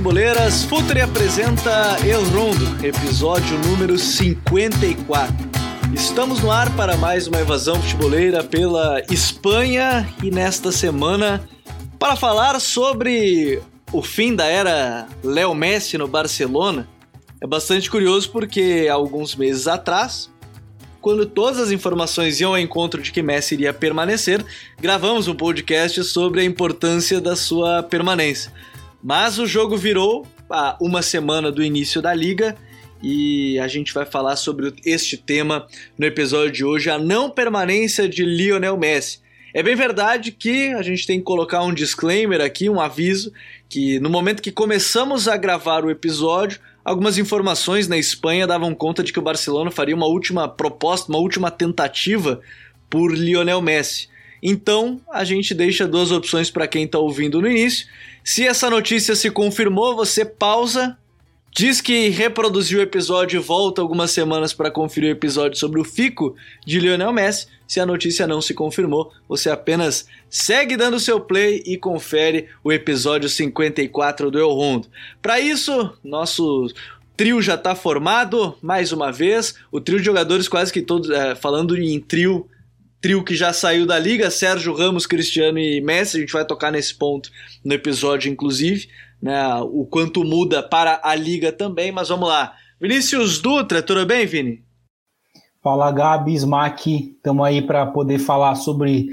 futeboleiras. Futuri apresenta El Rondo, episódio número 54. Estamos no ar para mais uma evasão futeboleira pela Espanha e nesta semana para falar sobre o fim da era Léo Messi no Barcelona. É bastante curioso porque alguns meses atrás, quando todas as informações iam ao encontro de que Messi iria permanecer, gravamos um podcast sobre a importância da sua permanência. Mas o jogo virou a uma semana do início da liga e a gente vai falar sobre este tema no episódio de hoje, a não permanência de Lionel Messi. É bem verdade que a gente tem que colocar um disclaimer aqui, um aviso, que no momento que começamos a gravar o episódio, algumas informações na Espanha davam conta de que o Barcelona faria uma última proposta, uma última tentativa por Lionel Messi. Então, a gente deixa duas opções para quem está ouvindo no início. Se essa notícia se confirmou, você pausa, diz que reproduziu o episódio e volta algumas semanas para conferir o episódio sobre o fico de Lionel Messi. Se a notícia não se confirmou, você apenas segue dando seu play e confere o episódio 54 do El Rondo. Para isso, nosso trio já está formado, mais uma vez, o trio de jogadores quase que todos, é, falando em trio trio que já saiu da liga, Sérgio Ramos, Cristiano e Messi, a gente vai tocar nesse ponto no episódio, inclusive, né, o quanto muda para a liga também, mas vamos lá. Vinícius Dutra, tudo bem, Vini? Fala, Gabi, Smack, estamos aí para poder falar sobre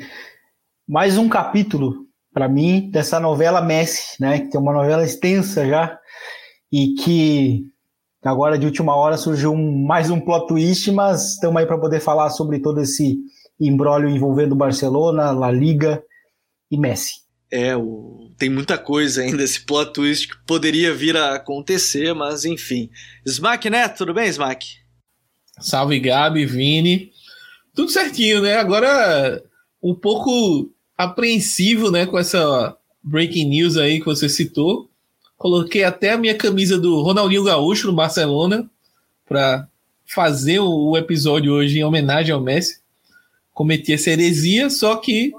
mais um capítulo, para mim, dessa novela Messi, né, que tem uma novela extensa já, e que agora de última hora surgiu um, mais um plot twist, mas estamos aí para poder falar sobre todo esse embrólio envolvendo Barcelona, La Liga e Messi. É, o... tem muita coisa ainda, esse plot twist que poderia vir a acontecer, mas enfim. Smack Neto, tudo bem, Smack? Salve Gabi, Vini. Tudo certinho, né? Agora um pouco apreensivo, né, com essa breaking news aí que você citou. Coloquei até a minha camisa do Ronaldinho Gaúcho no Barcelona para fazer o episódio hoje em homenagem ao Messi cometi essa heresia, só que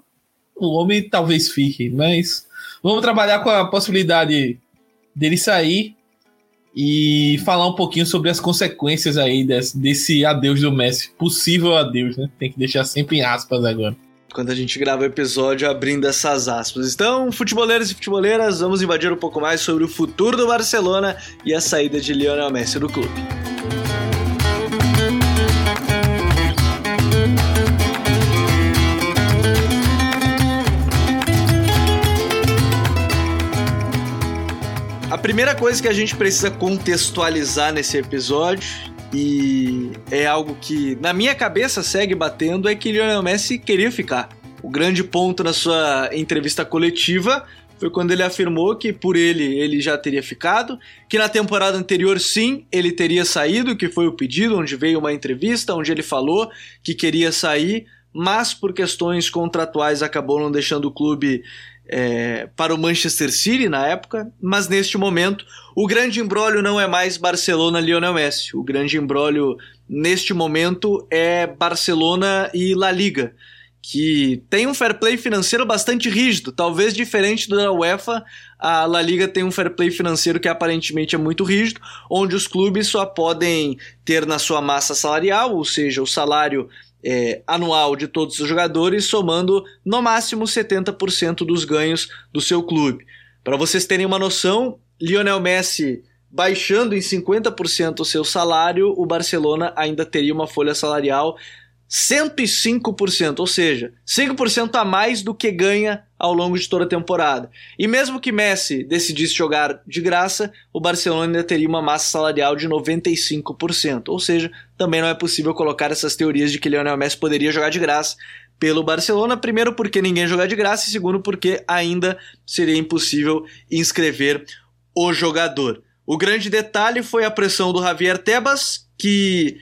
o homem talvez fique, mas vamos trabalhar com a possibilidade dele sair e falar um pouquinho sobre as consequências aí desse, desse adeus do Messi, possível adeus, né? Tem que deixar sempre em aspas agora. Quando a gente grava o episódio abrindo essas aspas. Então, futeboleiros e futeboleiras, vamos invadir um pouco mais sobre o futuro do Barcelona e a saída de Lionel Messi do clube. Primeira coisa que a gente precisa contextualizar nesse episódio e é algo que na minha cabeça segue batendo é que Lionel Messi queria ficar. O grande ponto na sua entrevista coletiva foi quando ele afirmou que por ele ele já teria ficado, que na temporada anterior sim ele teria saído, que foi o pedido, onde veio uma entrevista onde ele falou que queria sair, mas por questões contratuais acabou não deixando o clube é, para o Manchester City na época, mas neste momento o grande embrólio não é mais Barcelona-Lionel Messi. O grande embrólio neste momento é Barcelona e La Liga, que tem um fair play financeiro bastante rígido, talvez diferente da UEFA. A La Liga tem um fair play financeiro que aparentemente é muito rígido, onde os clubes só podem ter na sua massa salarial, ou seja, o salário é, anual de todos os jogadores, somando no máximo 70% dos ganhos do seu clube. Para vocês terem uma noção, Lionel Messi baixando em 50% o seu salário, o Barcelona ainda teria uma folha salarial 105%, ou seja, 5% a mais do que ganha ao longo de toda a temporada. E mesmo que Messi decidisse jogar de graça, o Barcelona ainda teria uma massa salarial de 95%, ou seja, também não é possível colocar essas teorias de que Lionel Messi poderia jogar de graça pelo Barcelona, primeiro porque ninguém joga de graça e segundo porque ainda seria impossível inscrever o jogador. O grande detalhe foi a pressão do Javier Tebas, que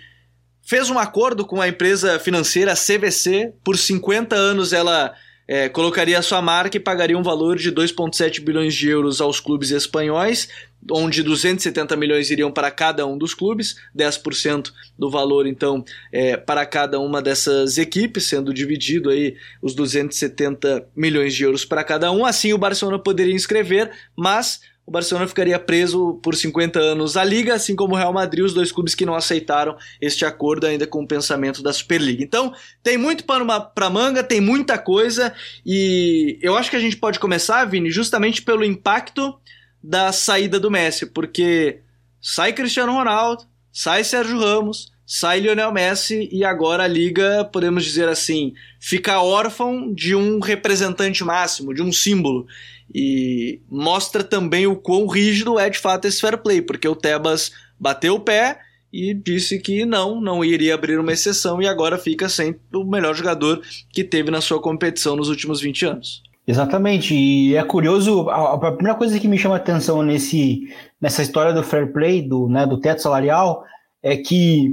fez um acordo com a empresa financeira CVC. Por 50 anos ela é, colocaria sua marca e pagaria um valor de 2,7 bilhões de euros aos clubes espanhóis, onde 270 milhões iriam para cada um dos clubes, 10% do valor então é, para cada uma dessas equipes, sendo dividido aí os 270 milhões de euros para cada um. Assim o Barcelona poderia inscrever, mas o Barcelona ficaria preso por 50 anos à Liga, assim como o Real Madrid, os dois clubes que não aceitaram este acordo ainda com o pensamento da Superliga. Então, tem muito para manga, tem muita coisa, e eu acho que a gente pode começar, Vini, justamente pelo impacto da saída do Messi, porque sai Cristiano Ronaldo, sai Sérgio Ramos, sai Lionel Messi e agora a liga, podemos dizer assim, fica órfão de um representante máximo, de um símbolo. E mostra também o quão rígido é de fato esse fair play, porque o Tebas bateu o pé e disse que não, não iria abrir uma exceção e agora fica sem o melhor jogador que teve na sua competição nos últimos 20 anos. Exatamente, e é curioso, a, a primeira coisa que me chama a atenção nesse, nessa história do fair play, do, né, do teto salarial, é que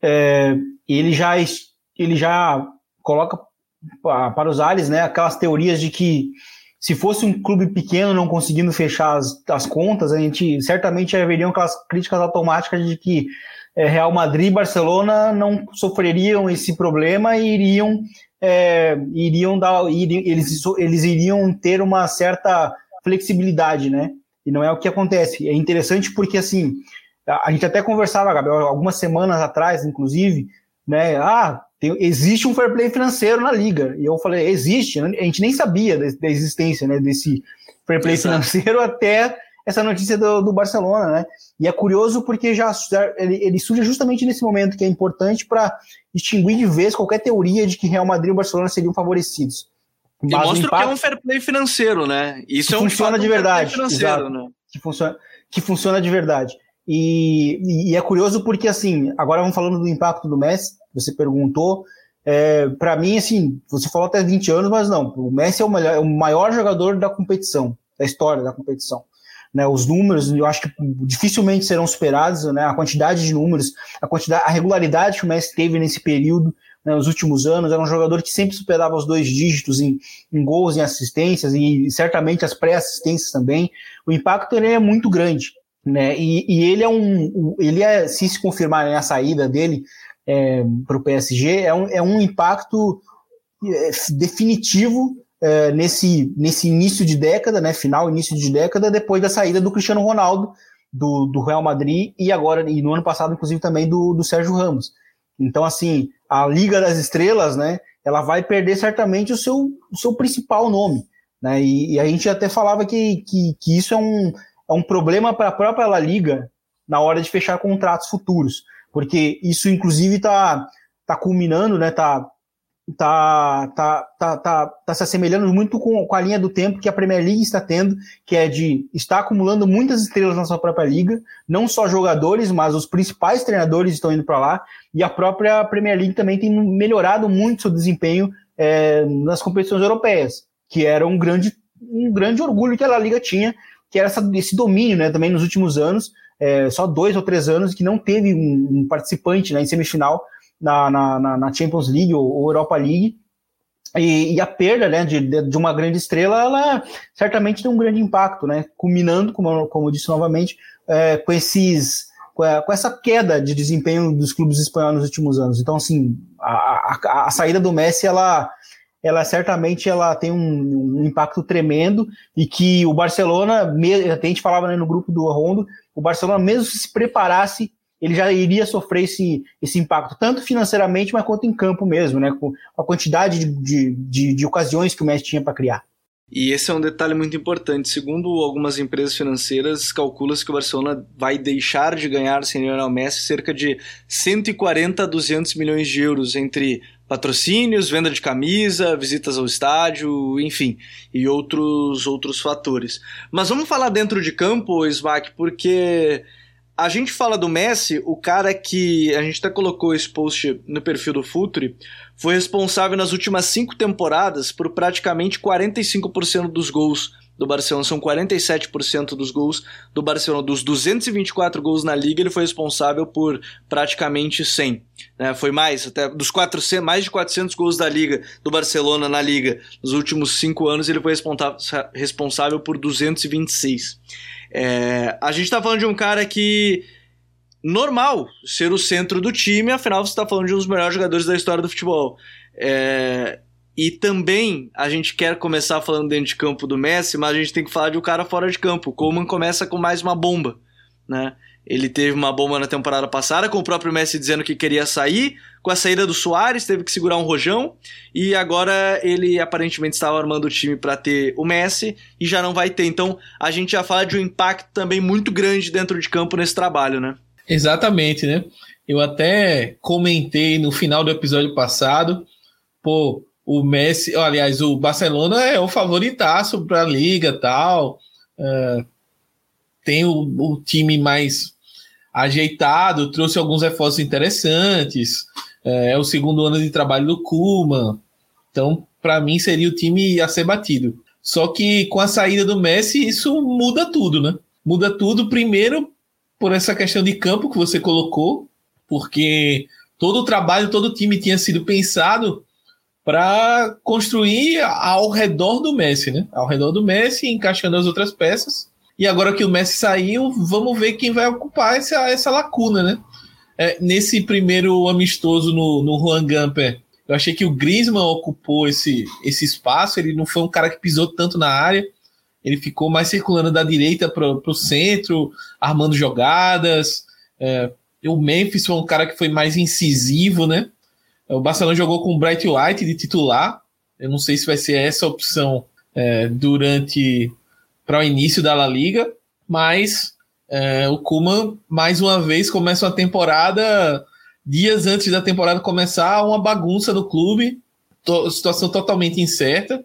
é, ele, já, ele já coloca para os ares né, aquelas teorias de que se fosse um clube pequeno não conseguindo fechar as, as contas, a gente certamente haveriam aquelas críticas automáticas de que é, Real Madrid e Barcelona não sofreriam esse problema e iriam, é, iriam dar, iriam, eles, eles iriam ter uma certa flexibilidade, né? E não é o que acontece. É interessante porque assim a gente até conversava, Gabriel, algumas semanas atrás, inclusive, né? Ah, tem, existe um fair play financeiro na liga. E eu falei, existe, a gente nem sabia da, da existência né, desse fair play Exato. financeiro até essa notícia do, do, Barcelona, né? E é curioso porque já ele, ele surge justamente nesse momento que é importante para extinguir de vez qualquer teoria de que Real Madrid e Barcelona seriam favorecidos. E mostra impacto, que é um fair play financeiro, né? Isso é um funciona de verdade, exato, né? que funciona que funciona de verdade. E, e, é curioso porque, assim, agora vamos falando do impacto do Messi, você perguntou. É, para mim, assim, você falou até 20 anos, mas não, o Messi é o, melhor, é o maior jogador da competição, da história da competição. Né, os números, eu acho que dificilmente serão superados, né, a quantidade de números, a quantidade, a regularidade que o Messi teve nesse período, né, nos últimos anos, era um jogador que sempre superava os dois dígitos em, em gols, em assistências e certamente as pré-assistências também. O impacto ele é muito grande né? E, e, ele é um, ele é, se se confirmar né, a saída dele é, para o PSG, é um, é um impacto é, definitivo é, nesse, nesse início de década, né? Final, início de década, depois da saída do Cristiano Ronaldo do, do Real Madrid e agora e no ano passado, inclusive, também do, do Sérgio Ramos. Então, assim, a Liga das Estrelas, né? Ela vai perder certamente o seu, o seu principal nome. Né? E, e a gente até falava que, que, que isso é um, é um problema para a própria La Liga na hora de fechar contratos futuros, porque isso inclusive está tá culminando, né? Tá, tá, tá, tá, tá, tá se assemelhando muito com, com a linha do tempo que a Premier League está tendo, que é de estar acumulando muitas estrelas na sua própria liga, não só jogadores, mas os principais treinadores estão indo para lá, e a própria Premier League também tem melhorado muito seu desempenho é, nas competições europeias, que era um grande, um grande orgulho que a La Liga tinha que era essa, esse domínio, né, também nos últimos anos, é, só dois ou três anos que não teve um, um participante né, em semifinal na, na, na Champions League ou, ou Europa League, e, e, a perda né, de, de uma grande estrela, ela certamente tem um grande impacto, né, culminando, como, como eu disse novamente, é, com esses com, essa queda de desempenho dos clubes espanhóis nos últimos anos. Então, assim, a, a, a saída do Messi, ela ela certamente ela tem um, um, impacto tremendo e que o Barcelona, a gente falava né, no grupo do Rondo, o Barcelona mesmo se preparasse, ele já iria sofrer esse, esse impacto, tanto financeiramente, mas quanto em campo mesmo, né, com a quantidade de, de, de, de ocasiões que o Messi tinha para criar. E esse é um detalhe muito importante. Segundo algumas empresas financeiras, calcula-se que o Barcelona vai deixar de ganhar sem Lionel Messi cerca de 140 a 200 milhões de euros entre patrocínios, venda de camisa, visitas ao estádio, enfim, e outros outros fatores. Mas vamos falar dentro de campo, Smack, porque a gente fala do Messi, o cara que a gente até colocou esse post no perfil do Futre, foi responsável nas últimas cinco temporadas por praticamente 45% dos gols do Barcelona, são 47% dos gols do Barcelona. Dos 224 gols na liga, ele foi responsável por praticamente 100. Né? Foi mais, até dos 400, mais de 400 gols da liga, do Barcelona na liga. Nos últimos cinco anos, ele foi responsável por 226. É, a gente tá falando de um cara que normal ser o centro do time, afinal você está falando de um dos melhores jogadores da história do futebol. É, E também a gente quer começar falando dentro de campo do Messi, mas a gente tem que falar de um cara fora de campo. O Coleman começa com mais uma bomba, né? Ele teve uma bomba na temporada passada, com o próprio Messi dizendo que queria sair. Com a saída do Soares, teve que segurar um rojão. E agora ele aparentemente estava armando o time para ter o Messi e já não vai ter. Então a gente já fala de um impacto também muito grande dentro de campo nesse trabalho, né? Exatamente, né? Eu até comentei no final do episódio passado, pô, o Messi, aliás, o Barcelona é o favoritaço para a liga tal. Uh, tem o, o, time mais ajeitado, trouxe alguns reforços interessantes. É, é o segundo ano de trabalho do Kuma. Então, para mim, seria o time a ser batido. Só que com a saída do Messi, isso muda tudo, né? Muda tudo, primeiro, por essa questão de campo que você colocou, porque todo o trabalho, todo o time tinha sido pensado para construir ao redor do Messi, né? Ao redor do Messi, encaixando as outras peças. E agora que o Messi saiu, vamos ver quem vai ocupar essa, essa lacuna, né? É, nesse primeiro amistoso no, no Juan Gamper, eu achei que o Griezmann ocupou esse, esse espaço. Ele não foi um cara que pisou tanto na área. Ele ficou mais circulando da direita para o centro, armando jogadas. É, o Memphis foi um cara que foi mais incisivo, né? O Barcelona jogou com o Bright White de titular. Eu não sei se vai ser essa opção é, durante para o início da La Liga, mas é, o Kuman mais uma vez começa uma temporada dias antes da temporada começar, uma bagunça no clube, to, situação totalmente incerta.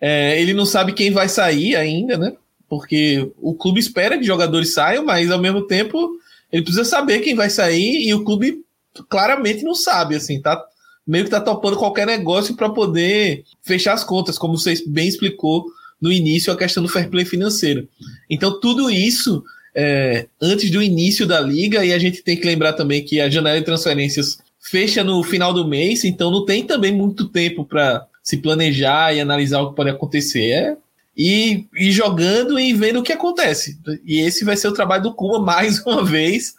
É, ele não sabe quem vai sair ainda, né? Porque o clube espera que jogadores saiam, mas ao mesmo tempo ele precisa saber quem vai sair e o clube claramente não sabe, assim, tá? Meio que tá topando qualquer negócio para poder fechar as contas, como você bem explicou no início a questão do fair play financeiro. Então, tudo isso é, antes do início da liga, e a gente tem que lembrar também que a janela de transferências fecha no final do mês, então não tem também muito tempo para se planejar e analisar o que pode acontecer. É e, e jogando e vendo o que acontece. E esse vai ser o trabalho do Kuma mais uma vez,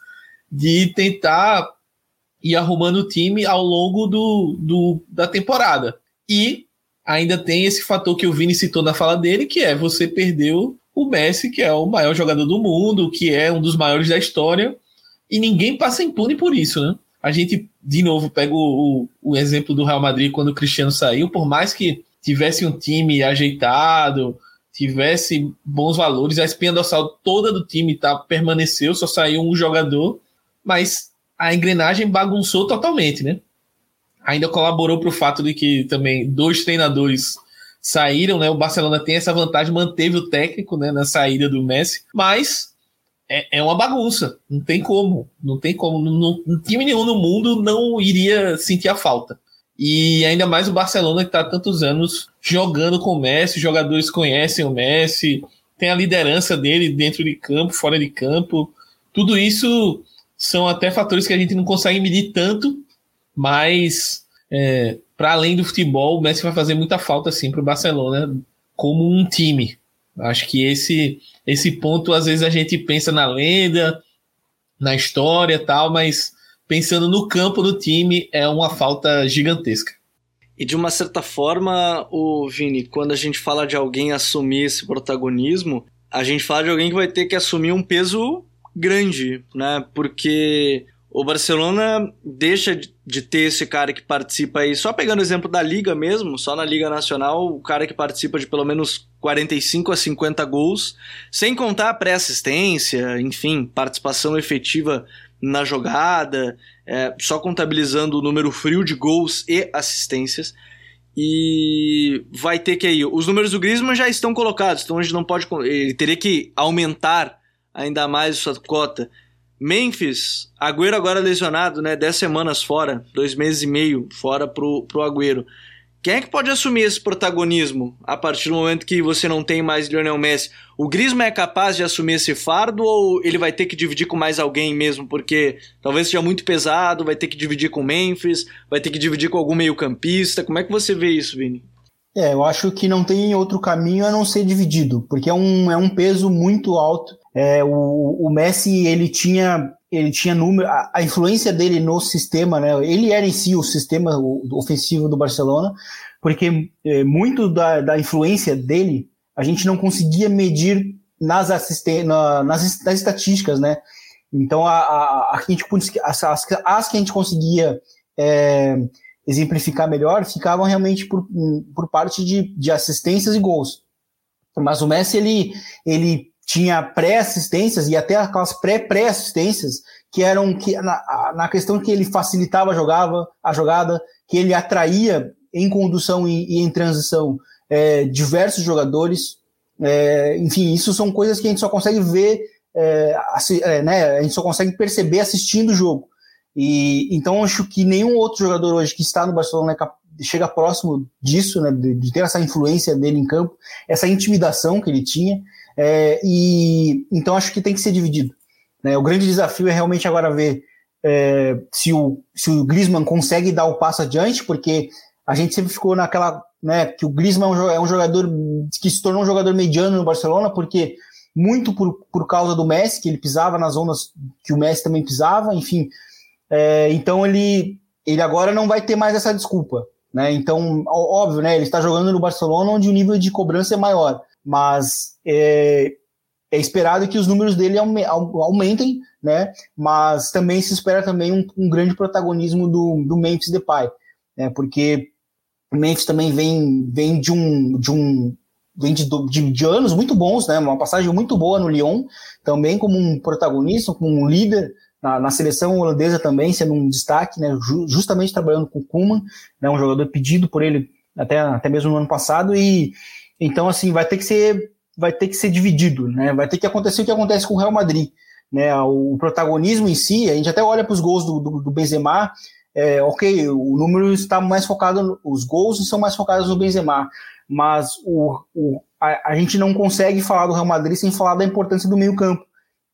de tentar ir arrumando o time ao longo do, do, da temporada. E ainda tem esse fator que o Vini citou na fala dele, que é você perdeu o Messi, que é o maior jogador do mundo, que é um dos maiores da história, e ninguém passa impune por isso, né? A gente, de novo, pega o, o, o exemplo do Real Madrid quando o Cristiano saiu, por mais que tivesse um time ajeitado, tivesse bons valores, a espinha dorsal toda do time tá, permaneceu, só saiu um jogador, mas a engrenagem bagunçou totalmente, né? ainda colaborou para o fato de que também dois treinadores saíram, né? O Barcelona tem essa vantagem, manteve o técnico né, na saída do Messi, mas é, é uma bagunça, não tem como, não tem como, não, não, time nenhum no mundo não iria sentir a falta. E ainda mais o Barcelona que está há tantos anos jogando com o Messi, jogadores conhecem o Messi, tem a liderança dele dentro de campo, fora de campo. Tudo isso são até fatores que a gente não consegue medir tanto, mas é, para além do futebol, o Messi vai fazer muita falta assim para o Barcelona como um time. Acho que esse esse ponto às vezes a gente pensa na lenda, na história, tal, mas pensando no campo do time é uma falta gigantesca. E de uma certa forma, o Vini, quando a gente fala de alguém assumir esse protagonismo, a gente fala de alguém que vai ter que assumir um peso grande, né? Porque o Barcelona deixa de ter esse cara que participa aí, só pegando o exemplo da Liga mesmo, só na Liga Nacional, o cara que participa de pelo menos 45 a 50 gols, sem contar a pré-assistência, enfim, participação efetiva na jogada, é, só contabilizando o número frio de gols e assistências. E vai ter que aí. Os números do Griezmann já estão colocados, então a gente não pode. Ele teria que aumentar ainda mais sua cota Memphis, Agüero agora lesionado, né? 10 semanas fora, dois meses e meio fora pro, pro Agüero. Quem é que pode assumir esse protagonismo a partir do momento que você não tem mais Lionel Messi? O Griezmann é capaz de assumir esse fardo ou ele vai ter que dividir com mais alguém mesmo? Porque talvez seja muito pesado, vai ter que dividir com Memphis, vai ter que dividir com algum meio-campista. Como é que você vê isso, Vini? É, eu acho que não tem outro caminho a não ser dividido, porque é um, é um peso muito alto É, o, o Messi ele tinha ele tinha número a, a, influência dele no sistema, né? Ele era em si o sistema ofensivo do Barcelona, porque é, muito da, da influência dele a gente não conseguia medir nas, assisten na, nas, nas estatísticas, né? Então, a, a, a gente, as, as, as, que a gente conseguia é, exemplificar melhor ficavam realmente por, por parte de, de assistências e gols. Mas o Messi, ele, ele tinha pré-assistências e até aquelas pré-pré-assistências que eram que, na, na questão que ele facilitava a, jogava, a jogada, que ele atraía em condução e, e em transição é, diversos jogadores. É, enfim, isso são coisas que a gente só consegue ver, é, é, né, a gente só consegue perceber assistindo o jogo. E então acho que nenhum outro jogador hoje que está no Barcelona é chega próximo disso, né, de, ter essa influência dele em campo, essa intimidação que ele tinha. É, e então acho que tem que ser dividido. Né? O grande desafio é realmente agora ver é, se, o, se o Griezmann consegue dar o passo adiante, porque a gente sempre ficou naquela, né, que o Griezmann é um jogador que se tornou um jogador mediano no Barcelona, porque muito por, por causa do Messi, que ele pisava nas zonas que o Messi também pisava, enfim. É, então ele, ele agora não vai ter mais essa desculpa. Né? Então, óbvio, né, ele está jogando no Barcelona onde o nível de cobrança é maior mas é, é esperado que os números dele aumentem, né? Mas também se espera também um, um grande protagonismo do, do Memphis Depay, né? Porque o Memphis também vem, vem de um de um vem de, de, de, anos muito bons, né? Uma passagem muito boa no Lyon, também como um protagonista, como um líder na, na seleção holandesa também, sendo um destaque, né? Justamente trabalhando com o Koeman, né? Um jogador pedido por ele até, até mesmo no ano passado e então, assim, vai ter que ser, vai ter que ser dividido, né? Vai ter que acontecer o que acontece com o Real Madrid. Né, o protagonismo em si, a gente até olha para os gols do, do, do Benzema, é, ok, o número está mais focado, os gols são mais focados no Benzema, mas o, o, a, a, gente não consegue falar do Real Madrid sem falar da importância do meio campo,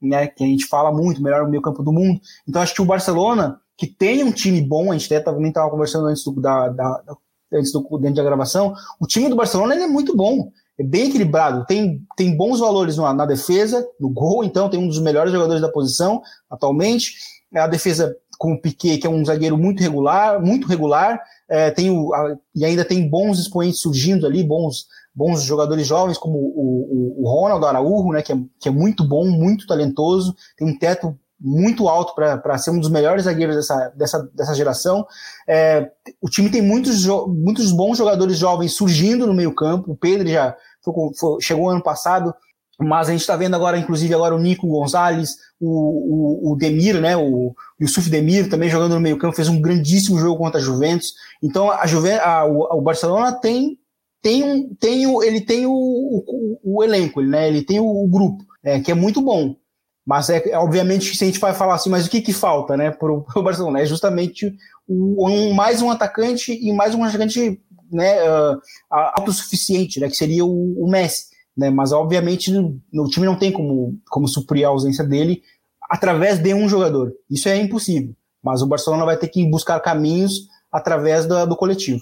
né, que a gente fala muito, melhor meio campo do mundo. Então acho que o Barcelona, que tem um time bom, a gente até também estava conversando antes do, da, da, antes do, dentro da gravação, o time do Barcelona é muito bom, é bem equilibrado, tem, tem bons valores na, na, defesa, no gol, então tem um dos melhores jogadores da posição atualmente, a defesa com o Piquet, que é um zagueiro muito regular, muito regular, é, tem o, a, e ainda tem bons expoentes surgindo ali, bons, bons jogadores jovens, como o, o, o Ronald Araújo, né, que é, que é muito bom, muito talentoso, tem um teto muito alto para ser um dos melhores zagueiros dessa, dessa, dessa geração. É, o time tem muitos, muitos bons jogadores jovens surgindo no meio campo. O Pedro já foi, foi, chegou ano passado, mas a gente está vendo agora, inclusive, agora o Nico Gonzalez, o, o, o Demir, né, o Yusuf Demir também jogando no meio campo, fez um grandíssimo jogo contra a Juventus. Então a, Juve, a, o, o Barcelona tem tem um, tem o, ele tem o, o, o elenco, né? Ele tem o, o grupo, é, que é muito bom. Mas é, é obviamente se a gente vai falar assim, mas o que que falta, né, para o Barcelona? É justamente o, um, mais um atacante e mais um atacante, né, uh, autossuficiente, né, que seria o, o Messi, né? Mas obviamente no, time não tem como como suprir a ausência dele através de um jogador. Isso é impossível. Mas o Barcelona vai ter que buscar caminhos através do, do coletivo.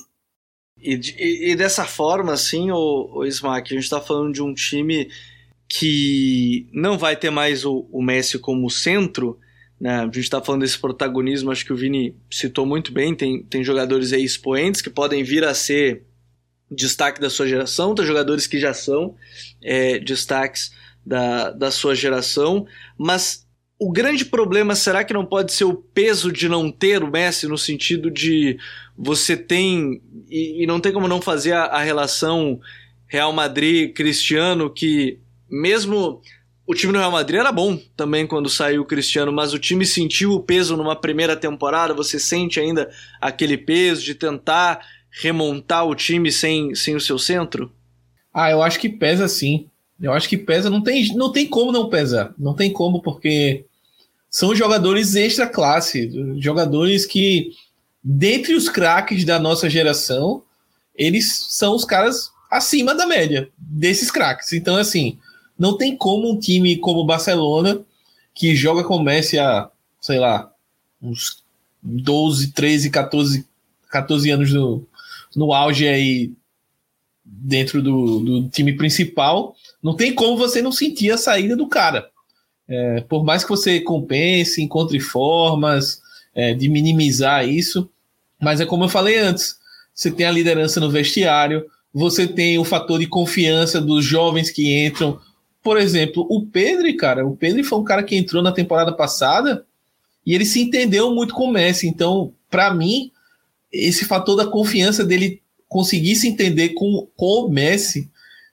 E, e, e, dessa forma, assim, o, o Smack, a gente está falando de um time que não vai ter mais o, o Messi como centro, né? A gente está falando desse protagonismo, acho que o Vini citou muito bem, tem, tem jogadores aí expoentes que podem vir a ser destaque da sua geração, tem jogadores que já são é, destaques da, da sua geração, mas o grande problema será que não pode ser o peso de não ter o Messi no sentido de você tem e, e não tem como não fazer a, a relação Real Madrid Cristiano que mesmo o time do Real Madrid era bom também quando saiu o Cristiano, mas o time sentiu o peso numa primeira temporada. Você sente ainda aquele peso de tentar remontar o time sem, sem o seu centro? Ah, eu acho que pesa sim. Eu acho que pesa, não tem, não tem como não pesar. Não tem como, porque são jogadores extra classe, jogadores que, dentre os craques da nossa geração, eles são os caras acima da média desses craques. Então, assim, não tem como um time como o Barcelona, que joga com o Messi há, sei lá, uns 12, 13, 14, 14 anos no, no auge aí dentro do, do time principal, não tem como você não sentir a saída do cara. É, por mais que você compense, encontre formas é, de minimizar isso, mas é como eu falei antes: você tem a liderança no vestiário, você tem o fator de confiança dos jovens que entram. Por exemplo, o Pedro, cara, o Pedro foi um cara que entrou na temporada passada e ele se entendeu muito com o Messi. Então, para mim, esse fator da confiança dele conseguir se entender com, com o Messi,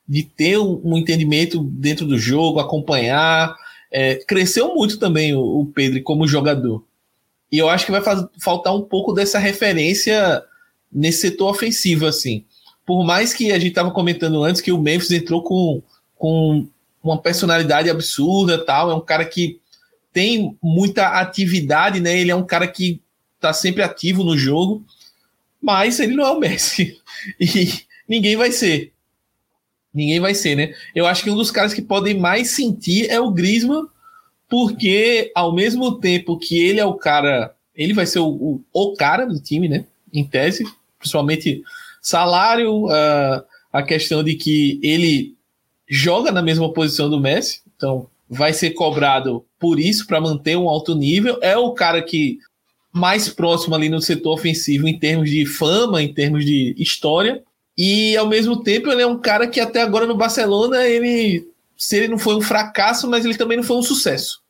de ter um, um entendimento dentro do jogo, acompanhar, é, cresceu muito também o, o, Pedro como jogador. E eu acho que vai faz, faltar um pouco dessa referência nesse setor ofensivo, assim. Por mais que a gente estava comentando antes que o Memphis entrou com, com uma personalidade absurda, tal, é um cara que tem muita atividade, né? Ele é um cara que tá sempre ativo no jogo, mas ele não é o Messi. E ninguém vai ser. Ninguém vai ser, né? Eu acho que um dos caras que podem mais sentir é o Griezmann, porque ao mesmo tempo que ele é o cara, ele vai ser o, o, o cara do time, né? Em tese, principalmente salário, uh, a questão de que ele joga na mesma posição do Messi, então vai ser cobrado por isso para manter um alto nível. É o cara que mais próximo ali no setor ofensivo em termos de fama, em termos de história. E ao mesmo tempo ele é um cara que até agora no Barcelona ele se ele não foi um fracasso, mas ele também não foi um sucesso.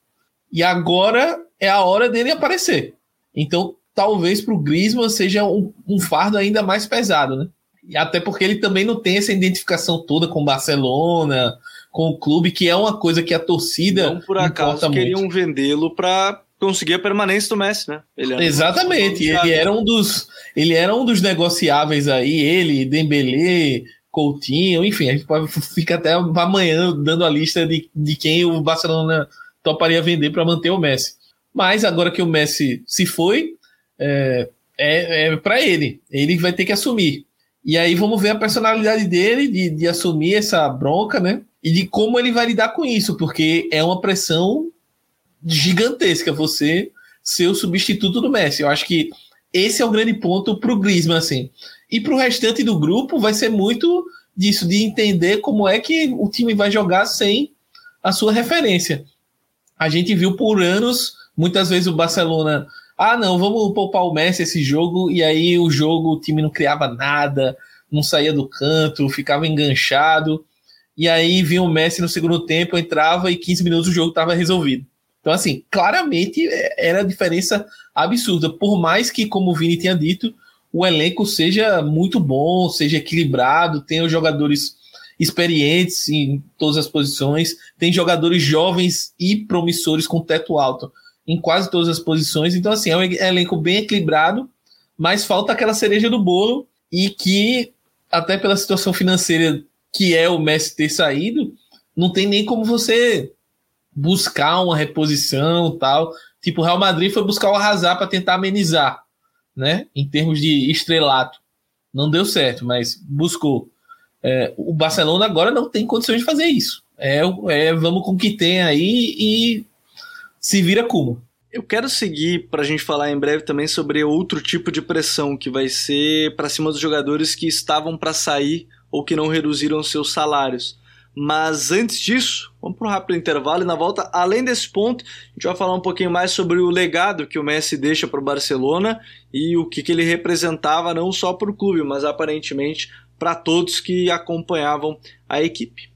E agora é a hora dele aparecer. Então, talvez para o Griezmann seja um, um, fardo ainda mais pesado, né? E até porque ele também não tem essa identificação toda com o Barcelona, com o clube, que é uma coisa que a torcida. Não por acaso queriam vendê-lo para conseguir a permanência do Messi, né? Exatamente. Ele era um dos ele era um dos negociáveis aí, ele, Dembélé, Coutinho, enfim, a gente ficar até amanhã dando a lista de, de quem o Barcelona toparia vender para manter o Messi. Mas agora que o Messi se foi, é, é, é para ele. Ele vai ter que assumir. E aí vamos ver a personalidade dele de, de assumir essa bronca, né? E de como ele vai lidar com isso, porque é uma pressão gigantesca você ser o substituto do Messi. Eu acho que esse é o grande ponto para o Griezmann, assim. E para o restante do grupo vai ser muito disso, de entender como é que o time vai jogar sem a sua referência. A gente viu por anos, muitas vezes o Barcelona, ah, não, vamos poupar o Messi esse jogo, e aí o jogo, o time não criava nada, não saía do canto, ficava enganchado, e aí vinha o Messi no segundo tempo, entrava e 15 minutos o jogo estava resolvido. Então, assim, claramente é, era a diferença absurda. Por mais que, como o Vini tinha dito, o elenco seja muito bom, seja equilibrado, tenha jogadores experientes em todas as posições, tem jogadores jovens e promissores com teto alto em quase todas as posições. Então, assim, é um elenco bem equilibrado, mas falta aquela cereja do bolo e que, até pela situação financeira que é o Messi ter saído, não tem nem como você buscar uma reposição tal. Tipo, o Real Madrid foi buscar o Hazard para tentar amenizar, né? Em termos de estrelato. Não deu certo, mas buscou. É, o Barcelona agora não tem condições de fazer isso. É, é vamos com o que tem aí e se vira como. Eu quero seguir para a gente falar em breve também sobre outro tipo de pressão que vai ser para cima dos jogadores que estavam para sair ou que não reduziram seus salários. Mas antes disso, vamos para um rápido intervalo e na volta, além desse ponto, a gente vai falar um pouquinho mais sobre o legado que o Messi deixa para o Barcelona e o que, que ele representava não só para o clube, mas aparentemente para todos que acompanhavam a equipe.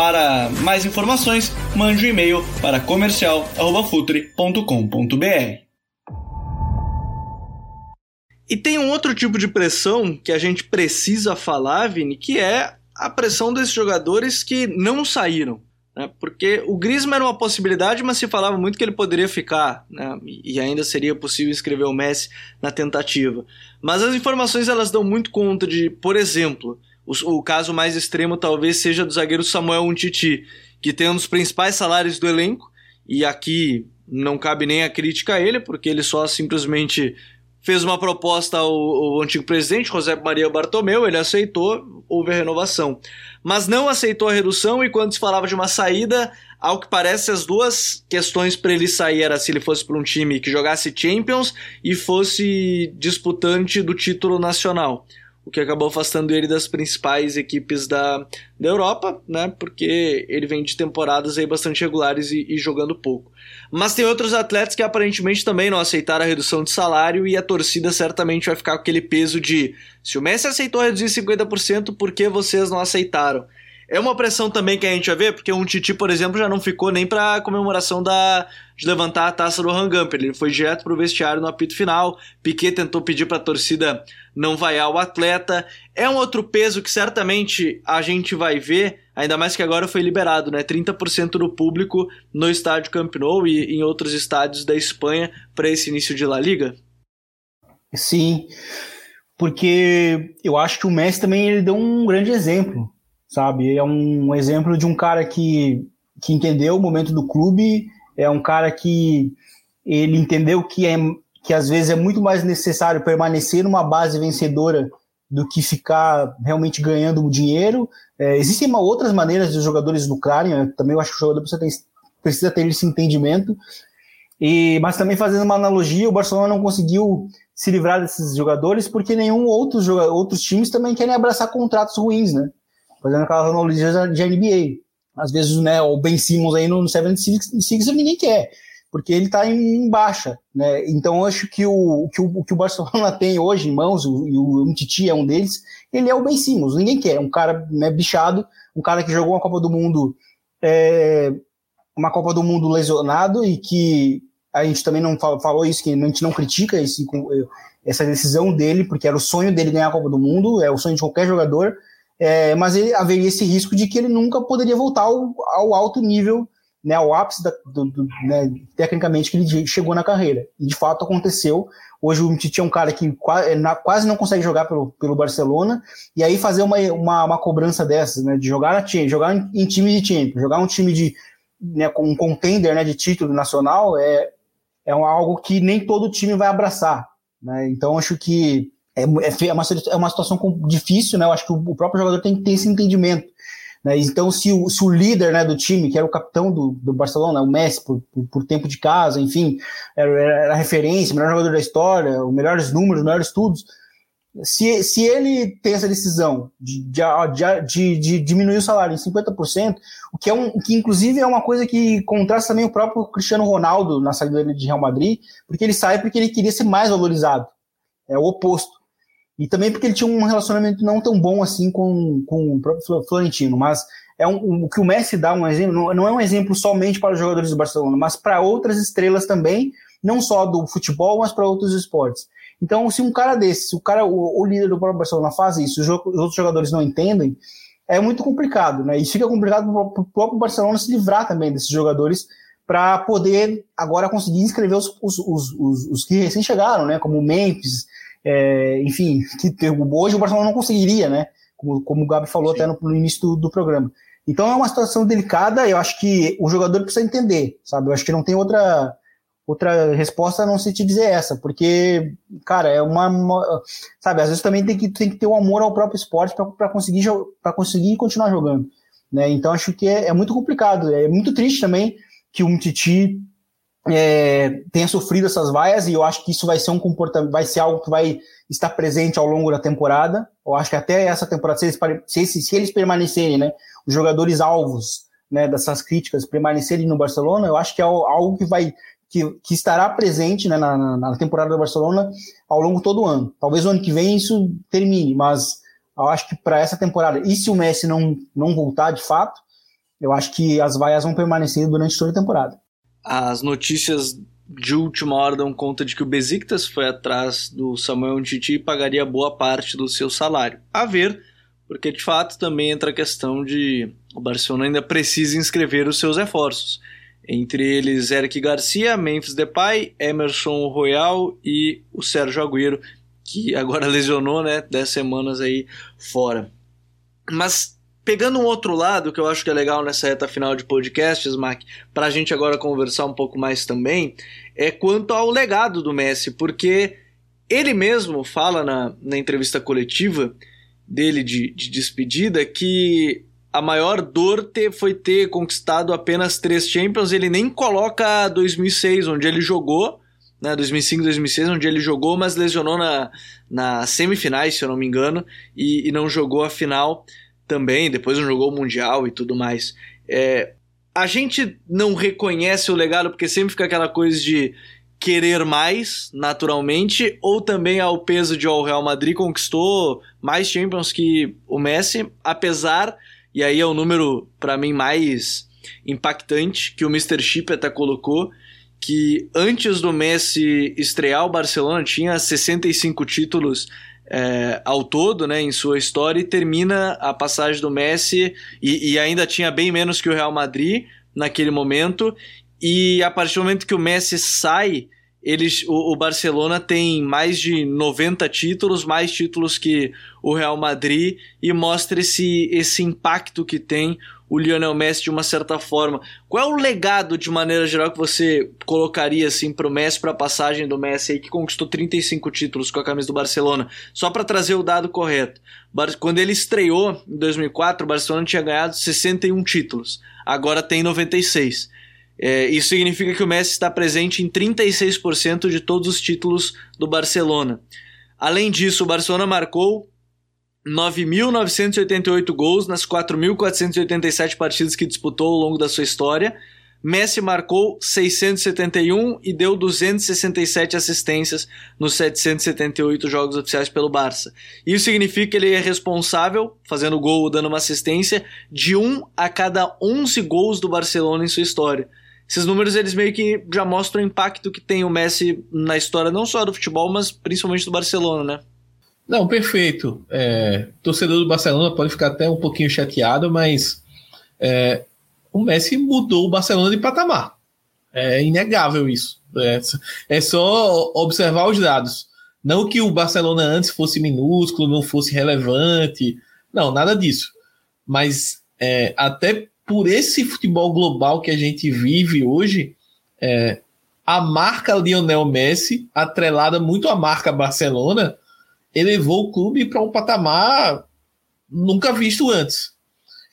Para mais informações, mande um e-mail para comercial@futre.com.br. E tem um outro tipo de pressão que a gente precisa falar, Vini, que é a pressão desses jogadores que não saíram. Né? Porque o Griezmann era uma possibilidade, mas se falava muito que ele poderia ficar, né? e ainda seria possível inscrever o Messi na tentativa. Mas as informações elas dão muito conta de, por exemplo, o, o caso mais extremo talvez seja do zagueiro Samuel Untiti, que tem um dos principais salários do elenco, e aqui não cabe nem a crítica a ele, porque ele só simplesmente fez uma proposta ao, ao, antigo presidente, José Maria Bartomeu, ele aceitou, houve a renovação. Mas não aceitou a redução e quando se falava de uma saída, ao que parece as duas questões para ele sair era se ele fosse para um time que jogasse Champions e fosse disputante do título nacional o que acabou afastando ele das principais equipes da, da Europa, né? Porque ele vem de temporadas aí bastante regulares e, e, jogando pouco. Mas tem outros atletas que aparentemente também não aceitaram a redução de salário e a torcida certamente vai ficar com aquele peso de se o Messi aceitou reduzir 50%, por que vocês não aceitaram? É uma pressão também que a gente vai ver, porque um Titi, por exemplo, já não ficou nem para comemoração da de levantar a taça do Rangamper. Ele foi direto pro vestiário no apito final. Piquet tentou pedir para a torcida não vaiar o atleta. É um outro peso que certamente a gente vai ver, ainda mais que agora foi liberado, né? 30% do público no estádio Camp Nou e em outros estádios da Espanha para esse início de La Liga. Sim, porque eu acho que o Messi também ele deu um grande exemplo sabe? É um exemplo de um cara que, que entendeu o momento do clube, é um cara que ele entendeu que, é, que às vezes é muito mais necessário permanecer numa base vencedora do que ficar realmente ganhando dinheiro. É, existem outras maneiras dos jogadores lucrarem, eu também acho que o jogador precisa ter, precisa ter esse entendimento. E, mas também fazendo uma analogia, o Barcelona não conseguiu se livrar desses jogadores porque nenhum outros, outros times também querem abraçar contratos ruins, né? Fazendo aquela analogia de NBA. Às vezes, né, o Ben Simmons aí no 76 ninguém quer, porque ele está em baixa, né? Então, acho que o, que o, que o Barcelona tem hoje em mãos, e o, o Titi é um deles, ele é o Ben Simmons, ninguém quer. Um cara né, bichado, um cara que jogou uma Copa do Mundo, é, uma Copa do Mundo lesionado e que a gente também não falou isso, que a gente não critica esse, essa decisão dele, porque era o sonho dele ganhar a Copa do Mundo, é o sonho de qualquer jogador, é, mas ele, haveria esse risco de que ele nunca poderia voltar ao, ao alto nível, né, ao ápice da, do, do, né, tecnicamente que ele chegou na carreira. E de fato aconteceu. Hoje o Titi é um cara que quase não consegue jogar pelo, pelo Barcelona, e aí fazer uma, uma, uma cobrança dessas, né, de jogar na jogar em, time de Champions, jogar um time de né, um contender né, de título nacional é, é algo que nem todo time vai abraçar. Né? Então acho que é, é, é, uma, é uma situação difícil, né? Eu acho que o, próprio jogador tem que ter esse entendimento. Né? Então, se o, se o líder né, do time, que era o capitão do, do Barcelona, o Messi, por, por, por tempo de casa, enfim, era, era, a referência, o melhor jogador da história, os melhores números, os melhores estudos, se, se ele tem essa decisão de, de, de, de, diminuir o salário em 50%, o que é um que inclusive é uma coisa que contrasta também o próprio Cristiano Ronaldo na saída de Real Madrid, porque ele sai porque ele queria ser mais valorizado. É o oposto. E também porque ele tinha um relacionamento não tão bom assim com, com o próprio Florentino. Mas é um, o que o Messi dá um exemplo, não, não é um exemplo somente para os jogadores do Barcelona, mas para outras estrelas também, não só do futebol, mas para outros esportes. Então, se um cara desse, se o cara, o, o líder do próprio Barcelona faz isso, os, os outros jogadores não entendem, é muito complicado, né? E fica complicado para o próprio Barcelona se livrar também desses jogadores para poder agora conseguir inscrever os, os, os, os que recém chegaram, né? Como o Memphis, é, enfim, que hoje o Barcelona não conseguiria, né? Como, como o Gabi falou Sim. até no, no início do, do, programa. Então é uma situação delicada, eu acho que o jogador precisa entender, sabe? Eu acho que não tem outra outra resposta a não ser te dizer essa, porque, cara, é uma, uma sabe, às vezes também tem que, tem que ter o um amor ao próprio esporte para conseguir para conseguir continuar jogando, né? Então acho que é, é muito complicado, é muito triste também que o Titi é, tenha sofrido essas vaias e eu acho que isso vai ser um comportamento, vai ser algo que vai estar presente ao longo da temporada. Eu acho que até essa temporada, se eles, se, se eles permanecerem, né, os jogadores alvos né, dessas críticas permanecerem no Barcelona, eu acho que é algo que vai que, que estará presente né, na, na, temporada do Barcelona ao longo todo o ano. Talvez o ano que vem isso termine, mas eu acho que para essa temporada, e se o Messi não, não voltar de fato, eu acho que as vaias vão permanecer durante toda a temporada as notícias de última hora dão conta de que o Besiktas foi atrás do Samuel Titi e pagaria boa parte do seu salário. A ver, porque de fato também entra a questão de o Barcelona ainda precisa inscrever os seus reforços. Entre eles Eric Garcia, Memphis Depay, Emerson Royal e o Sérgio Agüero, que agora lesionou, né, 10 semanas aí fora. Mas pegando um outro lado que eu acho que é legal nessa reta final de podcasts, Mac, para a gente agora conversar um pouco mais também, é quanto ao legado do Messi, porque ele mesmo fala na, na entrevista coletiva dele de, de despedida que a maior dor ter, foi ter conquistado apenas três Champions. Ele nem coloca 2006, onde ele jogou, né, 2005, 2006, onde ele jogou, mas lesionou na, na semifinais, se eu não me engano, e, e não jogou a final também. Depois não jogou o Mundial e tudo mais. É, a gente não reconhece o legado porque sempre fica aquela coisa de querer mais, naturalmente, ou também ao peso de o Real Madrid conquistou mais Champions que o Messi, apesar e aí é o número para mim mais impactante que o Mr. Chip até colocou, que antes do Messi estrear o Barcelona tinha 65 títulos é, ao todo né, em sua história e termina a passagem do Messi e, e, ainda tinha bem menos que o Real Madrid naquele momento e a partir do momento que o Messi sai eles, o, o, Barcelona tem mais de 90 títulos, mais títulos que o Real Madrid, e mostra esse, esse impacto que tem o Lionel Messi de uma certa forma. Qual é o legado, de maneira geral, que você colocaria assim, para o Messi, para a passagem do Messi, aí, que conquistou 35 títulos com a camisa do Barcelona? Só para trazer o dado correto. Quando ele estreou em 2004, o Barcelona tinha ganhado 61 títulos, agora tem 96. É, isso significa que o Messi está presente em 36% de todos os títulos do Barcelona. Além disso, o Barcelona marcou 9.988 gols nas 4.487 partidas que disputou ao longo da sua história. Messi marcou 671 e deu 267 assistências nos 778 jogos oficiais pelo Barça. Isso significa que ele é responsável, fazendo gol ou dando uma assistência, de um a cada 11 gols do Barcelona em sua história esses números eles meio que já mostram o impacto que tem o Messi na história não só do futebol, mas principalmente do Barcelona, né? Não, perfeito. É, torcedor do Barcelona pode ficar até um pouquinho chateado, mas é, o Messi mudou o Barcelona de patamar. É inegável isso. É, é só observar os dados. Não que o Barcelona antes fosse minúsculo, não fosse relevante. Não, nada disso. Mas é, até por esse futebol global que a gente vive hoje, é, a marca Lionel Messi, atrelada muito à marca Barcelona, elevou o clube para um patamar nunca visto antes.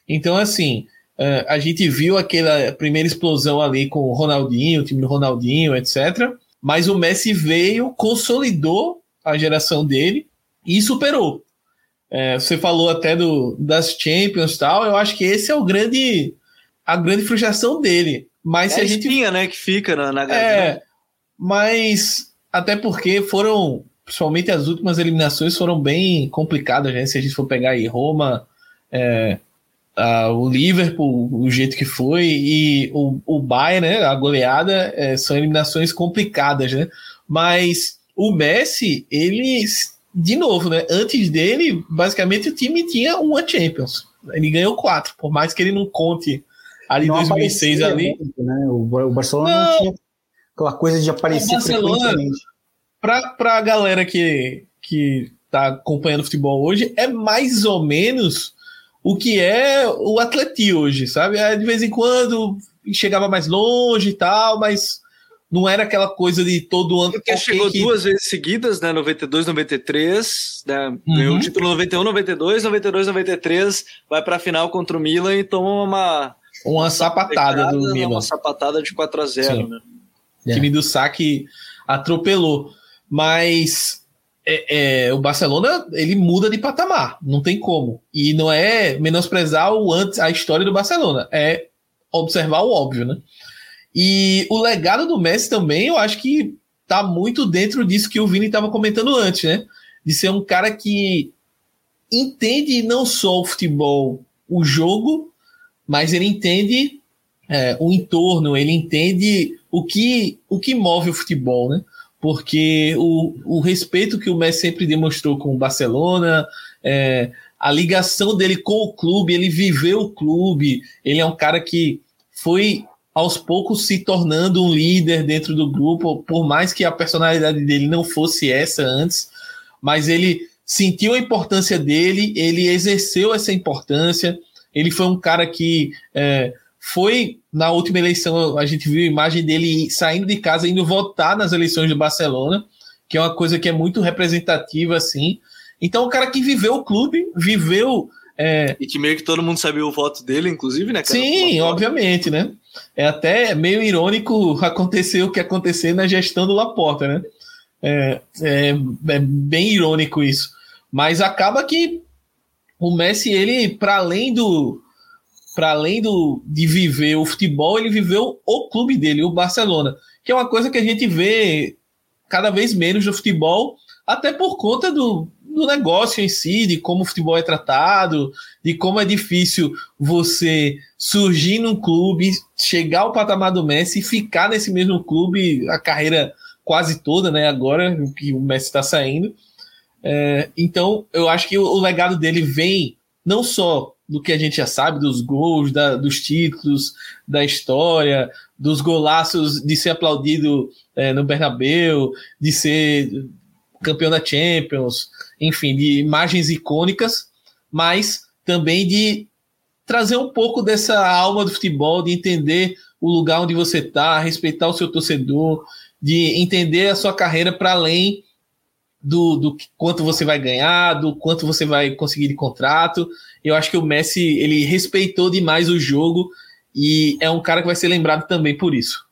Então, assim, é, a gente viu aquela primeira explosão ali com o Ronaldinho, o time do Ronaldinho, etc. Mas o Messi veio, consolidou a geração dele e superou. É, você falou até do, das Champions e tal. Eu acho que esse é o grande a grande frustração dele. Mas é se a, a gente espinha, né, que fica na, na É, mas até porque foram, principalmente as últimas eliminações foram bem complicadas, né? Se a gente for pegar aí Roma, é, a, o Liverpool, o jeito que foi e o, o Bayern, né, a goleada, é, são eliminações complicadas, né? Mas o Messi, ele de novo, né? Antes dele, basicamente o time tinha uma Champions. Ele ganhou quatro, por mais que ele não conte ali em 2006 ali. Muito, né? O Barcelona não, não, tinha aquela coisa de aparecer o frequentemente. Para a galera que, que tá acompanhando futebol hoje, é mais ou menos o que é o Atleti hoje, sabe? É, de vez em quando chegava mais longe e tal, mas não era aquela coisa de todo ano. Porque chegou que... duas vezes seguidas, né? 92, 93, né? Uhum. Ganhou o título 91, 92, 92, 93, vai pra final contra o Milan e toma uma. Uma, uma sapatada do Milan. Uma sapatada de 4 a 0 né? O time do saque atropelou. Mas é, é, o Barcelona ele muda de patamar, não tem como. E não é menosprezar o antes a história do Barcelona, é observar o óbvio, né? E o legado do Messi também, eu acho que tá muito dentro disso que o Vini estava comentando antes, né? De ser um cara que entende não só o futebol, o jogo, mas ele entende é, o entorno, ele entende o que, o que move o futebol, né? Porque o, o respeito que o Messi sempre demonstrou com o Barcelona, é, a ligação dele com o clube, ele viveu o clube, ele é um cara que foi aos poucos se tornando um líder dentro do grupo, por mais que a personalidade dele não fosse essa antes, mas ele sentiu a importância dele, ele exerceu essa importância, ele foi um cara que é, foi na última eleição, a gente viu a imagem dele saindo de casa, indo votar nas eleições do Barcelona, que é uma coisa que é muito representativa, assim. Então, o cara que viveu o clube, viveu. É... E que meio que todo mundo sabia o voto dele, inclusive, né? Sim, obviamente, né? É até meio irônico acontecer o que aconteceu na gestão do Laporta, né? É, é, é bem irônico isso. Mas acaba que o Messi, ele, para além do, para além do, de viver o futebol, ele viveu o clube dele, o Barcelona, que é uma coisa que a gente vê cada vez menos no futebol, até por conta do, do negócio em si, de como o futebol é tratado, de como é difícil você surgir num clube, chegar ao patamar do Messi e ficar nesse mesmo clube a carreira quase toda, né? Agora que o Messi está saindo. É, então, eu acho que o, legado dele vem não só do que a gente já sabe, dos gols, da, dos títulos, da história, dos golaços de ser aplaudido é, no Bernabeu, de ser campeão da Champions, enfim, de imagens icônicas, mas também de trazer um pouco dessa alma do futebol, de entender o lugar onde você está, respeitar o seu torcedor, de entender a sua carreira para além do, do quanto você vai ganhar, do quanto você vai conseguir de contrato. Eu acho que o Messi ele respeitou demais o jogo e é um cara que vai ser lembrado também por isso.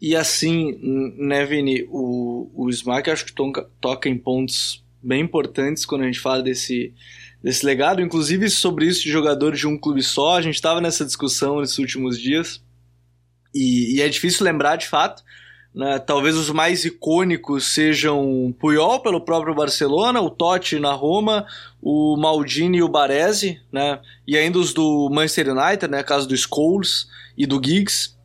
E assim, né, Vini, o, o Smack acho que toca, toca em pontos bem importantes quando a gente fala desse, desse legado, inclusive sobre isso de jogadores de um clube só. A gente estava nessa discussão nesses últimos dias e, e, é difícil lembrar de fato, né? Talvez os mais icônicos sejam Puyol pelo próprio Barcelona, o Totti na Roma, o Maldini e o Baresi, né? E ainda os do Manchester United, né? Caso do Scholes e do Giggs.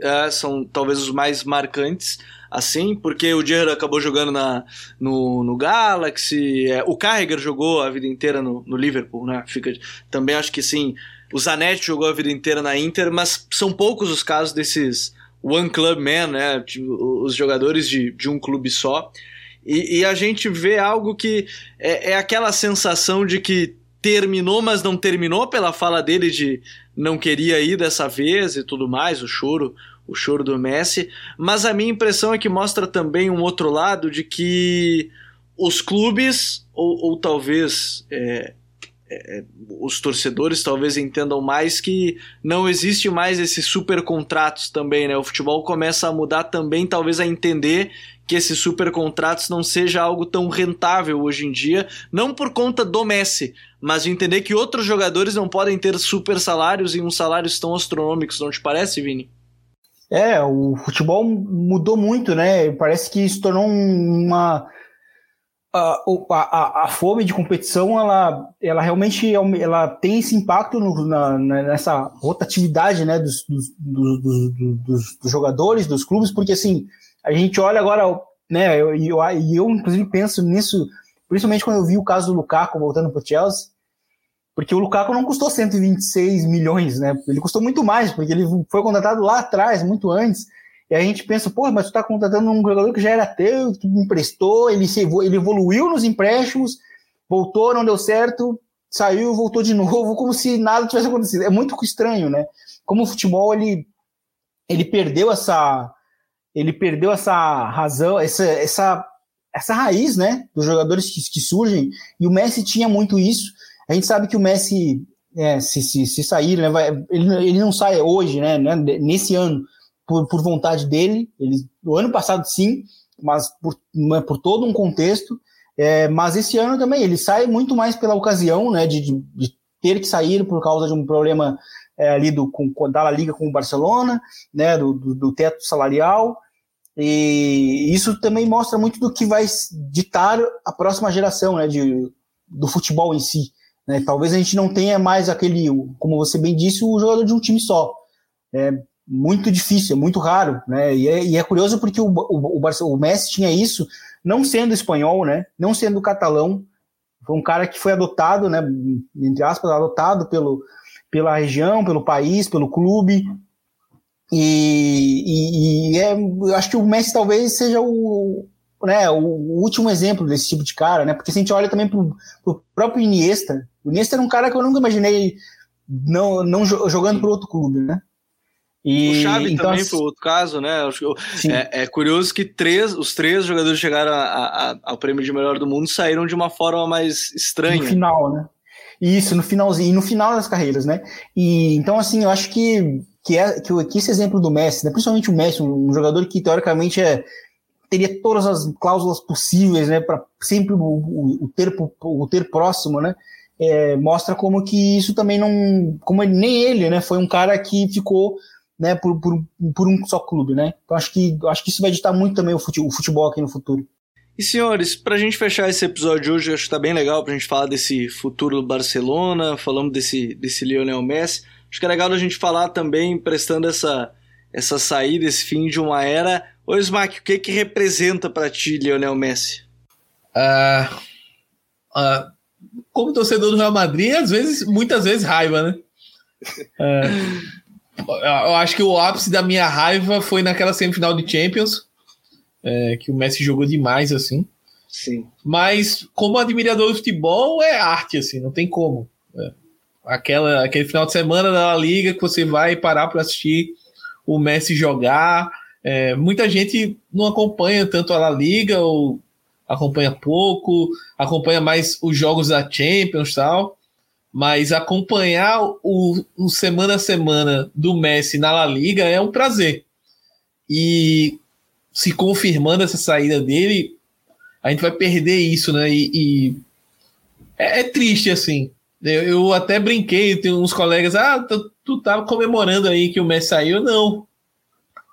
É, são talvez os mais marcantes, assim, porque o Gerrard acabou jogando na, no, no Galaxy, é, o Carragher jogou a vida inteira no, no Liverpool, né? Fica, também acho que sim. O Zanetti jogou a vida inteira na Inter, mas são poucos os casos desses one club man, né? Tipo, os jogadores de, de um clube só. E, e a gente vê algo que é, é, aquela sensação de que terminou, mas não terminou pela fala dele de não queria ir dessa vez e tudo mais, o choro, o choro do Messi. Mas a minha impressão é que mostra também um outro lado de que os clubes, ou, ou talvez é, é, os torcedores talvez entendam mais que não existe mais esses super contratos também, né? O futebol começa a mudar também, talvez a entender que esses super contratos não seja algo tão rentável hoje em dia, não por conta do Messi, mas de entender que outros jogadores não podem ter super salários e uns salários tão astronômicos, não te parece, Vini? É, o futebol mudou muito, né? Parece que se tornou uma a, a, a, fome de competição ela, ela realmente ela tem esse impacto no, na, nessa rotatividade né, dos, dos, dos, dos, dos, jogadores, dos clubes, porque assim, a gente olha agora, né, eu, eu, eu inclusive penso nisso, principalmente quando eu vi o caso do Lukaku voltando para o Chelsea, porque o Lukaku não custou 126 milhões, né? Ele custou muito mais, porque ele foi contratado lá atrás, muito antes. E a gente pensa, pô, mas tu tá contratando um jogador que já era teu, que emprestou, ele, se, ele evoluiu nos empréstimos, voltou, não deu certo, saiu, voltou de novo, como se nada tivesse acontecido. É muito estranho, né? Como o futebol, ele, ele perdeu essa ele perdeu essa razão, essa, essa, essa raiz, né, dos jogadores que, que surgem, e o Messi tinha muito isso. A gente sabe que o Messi, é, se, se, se sair, né, vai, ele, ele não sai hoje, né, né nesse ano, por, por vontade dele. Ele, no ano passado, sim, mas por, por todo um contexto. É, mas esse ano também ele sai muito mais pela ocasião, né, de, de ter que sair por causa de um problema é, ali do, com, da La Liga com o Barcelona, né, do, do, do, teto salarial. E isso também mostra muito do que vai ditar a próxima geração, né, de, do futebol em si. Né? Talvez a gente não tenha mais aquele, como você bem disse, o jogador de um time só. É, muito difícil, é muito raro, né? E é, e é curioso porque o, o, o, o Messi tinha isso, não sendo espanhol, né? Não sendo catalão, foi um cara que foi adotado, né? Entre aspas, adotado pelo, pela região, pelo país, pelo clube. E, e, e é, eu acho que o Messi talvez seja o, né, o, último exemplo desse tipo de cara, né? Porque se a gente olha também pro, pro próprio Iniesta, o Iniesta era um cara que eu nunca imaginei não, não jogando para outro clube, né? E, o Xavi então, também foi outro caso, né? É, é, curioso que três, os três jogadores que chegaram a, a, ao prêmio de melhor do mundo saíram de uma forma mais estranha. No final, né? Isso, no finalzinho, e no final das carreiras, né? E então, assim, eu acho que, que, é, que, que esse exemplo do Messi, né? principalmente o Messi, um jogador que teoricamente é, teria todas as cláusulas possíveis, né? Para sempre o, o, o, ter, o ter próximo, né? É, mostra como que isso também não. Como ele, nem ele, né? Foi um cara que ficou né, por, por, por um só clube, né? Então acho que, acho que isso vai editar muito também o futebol aqui no futuro. E senhores, para a gente fechar esse episódio de hoje, acho que tá bem legal para a gente falar desse futuro do Barcelona, falando desse, desse Lionel Messi. Acho que é legal a gente falar também, prestando essa, essa saída, esse fim de uma era. Ô Smack, o que que representa para ti Lionel Messi? Uh, uh, como torcedor do Real Madrid, às vezes, muitas vezes raiva, né? Uh, Eu acho que o ápice da minha raiva foi naquela semifinal de Champions, é, que o Messi jogou demais, assim. Sim. Mas, como admirador do futebol, é arte, assim, não tem como. É. Aquela, aquele final de semana da Liga que você vai parar para assistir o Messi jogar. É, muita gente não acompanha tanto a La Liga, ou acompanha pouco, acompanha mais os jogos da Champions e tal mas acompanhar o, o, semana a semana do Messi na La Liga é um prazer. E se confirmando essa saída dele, a gente vai perder isso, né? E, e é, é, triste, assim. Eu, até brinquei, tem uns colegas, ah, tu, tu tava comemorando aí que o Messi saiu. Não.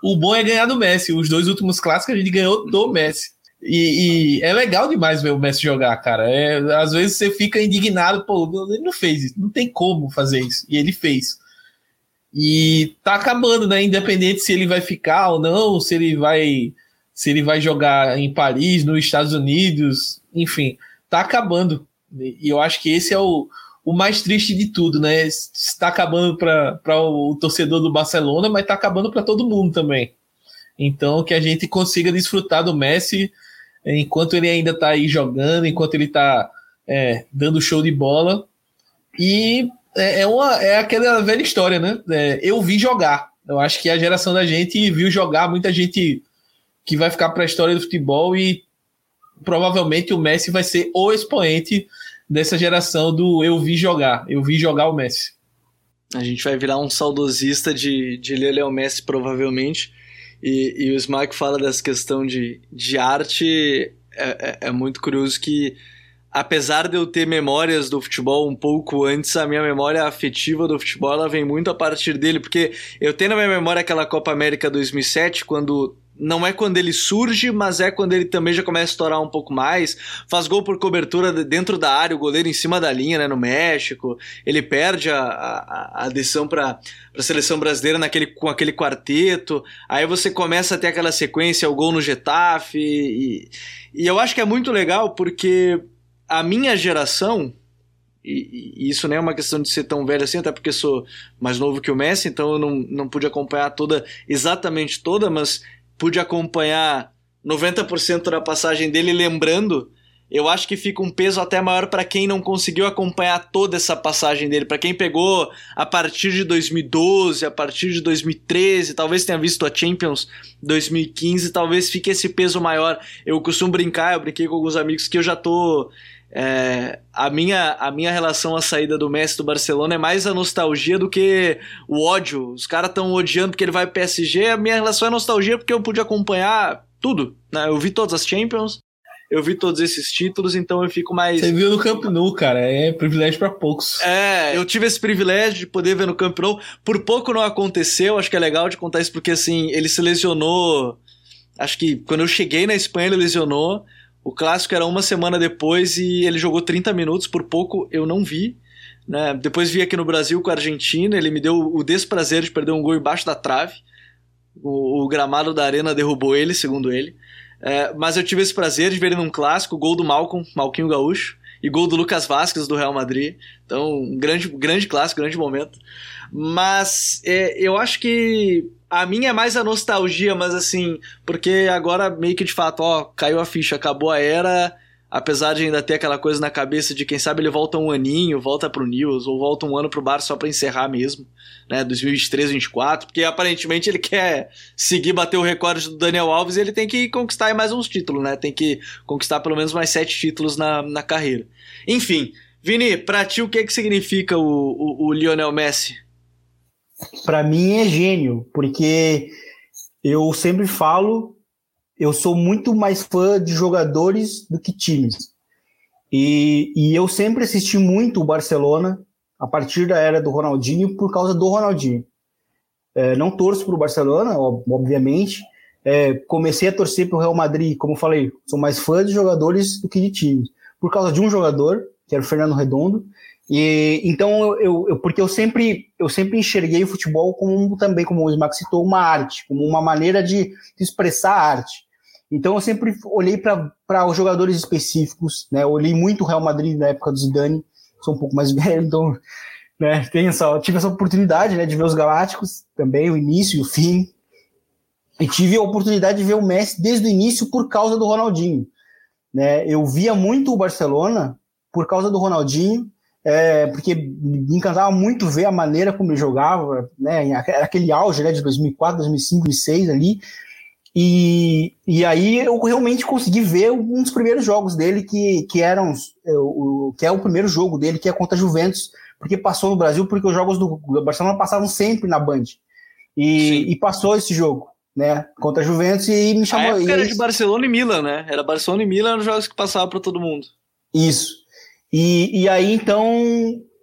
O bom é ganhar do Messi. Os dois últimos clássicos a gente ganhou do Messi. E, e, é legal demais ver o Messi jogar, cara. É, às vezes você fica indignado, pô, ele não fez isso, não tem como fazer isso. E ele fez. E tá acabando, né? Independente se ele vai ficar ou não, se ele vai se ele vai jogar em Paris, nos Estados Unidos, enfim, tá acabando. E eu acho que esse é o, o mais triste de tudo, né? Está acabando para o torcedor do Barcelona, mas tá acabando para todo mundo também. Então, que a gente consiga desfrutar do Messi enquanto ele ainda está aí jogando, enquanto ele está é, dando show de bola. E é, é, uma, é aquela velha história, né? É, eu vi jogar. Eu acho que a geração da gente viu jogar muita gente que vai ficar para a história do futebol e provavelmente o Messi vai ser o expoente dessa geração do eu vi jogar. Eu vi jogar o Messi. A gente vai virar um saudosista de, de Lionel Messi, provavelmente. E, e o Smack fala dessa questão de, de arte. É, é, é, muito curioso que, apesar de eu ter memórias do futebol um pouco antes, a minha memória afetiva do futebol ela vem muito a partir dele, porque eu tenho na minha memória aquela Copa América 2007, quando não é quando ele surge, mas é quando ele também já começa a estourar um pouco mais. Faz gol por cobertura dentro da área, o goleiro em cima da linha, né, no México. Ele perde a, a, a decisão para a seleção brasileira naquele, com aquele quarteto. Aí você começa a ter aquela sequência, o gol no Getafe. E, e eu acho que é muito legal porque a minha geração, e, e, isso nem é uma questão de ser tão velho assim, até porque sou mais novo que o Messi, então eu não, não pude acompanhar toda, exatamente toda, mas pude acompanhar 90% da passagem dele lembrando, eu acho que fica um peso até maior para quem não conseguiu acompanhar toda essa passagem dele, para quem pegou a partir de 2012, a partir de 2013, talvez tenha visto a Champions 2015, talvez fique esse peso maior. Eu costumo brincar, eu brinquei com alguns amigos que eu já tô é, a, minha, a minha relação à saída do Messi do Barcelona é mais a nostalgia do que o ódio. Os caras estão odiando porque ele vai pro PSG. A minha relação é nostalgia porque eu pude acompanhar tudo. Né? Eu vi todas as Champions, eu vi todos esses títulos, então eu fico mais. Você viu no Camp Nou, cara. É privilégio para poucos. É, eu tive esse privilégio de poder ver no Camp Nou. Por pouco não aconteceu, acho que é legal de contar isso porque assim, ele se lesionou. Acho que quando eu cheguei na Espanha, ele lesionou. O clássico era uma semana depois e ele jogou 30 minutos, por pouco eu não vi. Né? Depois vi aqui no Brasil com a Argentina, ele me deu o desprazer de perder um gol embaixo da trave. O, o gramado da arena derrubou ele, segundo ele. É, mas eu tive esse prazer de ver ele num clássico, gol do Malcolm, Malquinho Gaúcho, e gol do Lucas Vasquez do Real Madrid. Então, um grande, grande clássico, grande momento. Mas é, eu acho que a minha é mais a nostalgia, mas assim, porque agora meio que de fato, ó, caiu a ficha, acabou a era, apesar de ainda ter aquela coisa na cabeça de quem sabe ele volta um aninho, volta pro News, ou volta um ano pro Bar só pra encerrar mesmo, né, 2023, 2024, porque aparentemente ele quer seguir, bater o recorde do Daniel Alves e ele tem que conquistar mais uns títulos, né, tem que conquistar pelo menos mais sete títulos na, na carreira. Enfim, Vini, pra ti o que que significa o, o, o Lionel Messi? Para mim é gênio, porque eu sempre falo eu sou muito mais fã de jogadores do que times. E, e eu sempre assisti muito o Barcelona a partir da era do Ronaldinho por causa do Ronaldinho. É, não torço para o Barcelona, obviamente. É, comecei a torcer para o Real Madrid, como falei, sou mais fã de jogadores do que de times. Por causa de um jogador, que era o Fernando Redondo. E então eu, eu, porque eu sempre eu sempre enxerguei o futebol como também como o Smack citou uma arte, como uma maneira de, de expressar a arte. Então eu sempre olhei para os jogadores específicos, né? olhei muito o Real Madrid na época do Zidane, sou um pouco mais velho, então né, tenho essa, tive essa oportunidade né, de ver os Galácticos também, o início e o fim. E tive a oportunidade de ver o Messi desde o início por causa do Ronaldinho. Né? Eu via muito o Barcelona por causa do Ronaldinho, é, porque me encantava muito ver a maneira como ele jogava, né? aquele auge né, de 2004, 2005, 2006 ali e, e aí eu realmente consegui ver um dos primeiros jogos dele que, que eram é, o, que é o primeiro jogo dele, que é contra a Juventus, porque passou no Brasil, porque os jogos do Barcelona passavam sempre na Band. E, e passou esse jogo, né? Contra a Juventus e me chamou. A época era de Barcelona e Milan, né? Era Barcelona e Milan os jogos que passavam para todo mundo. Isso. E, e aí então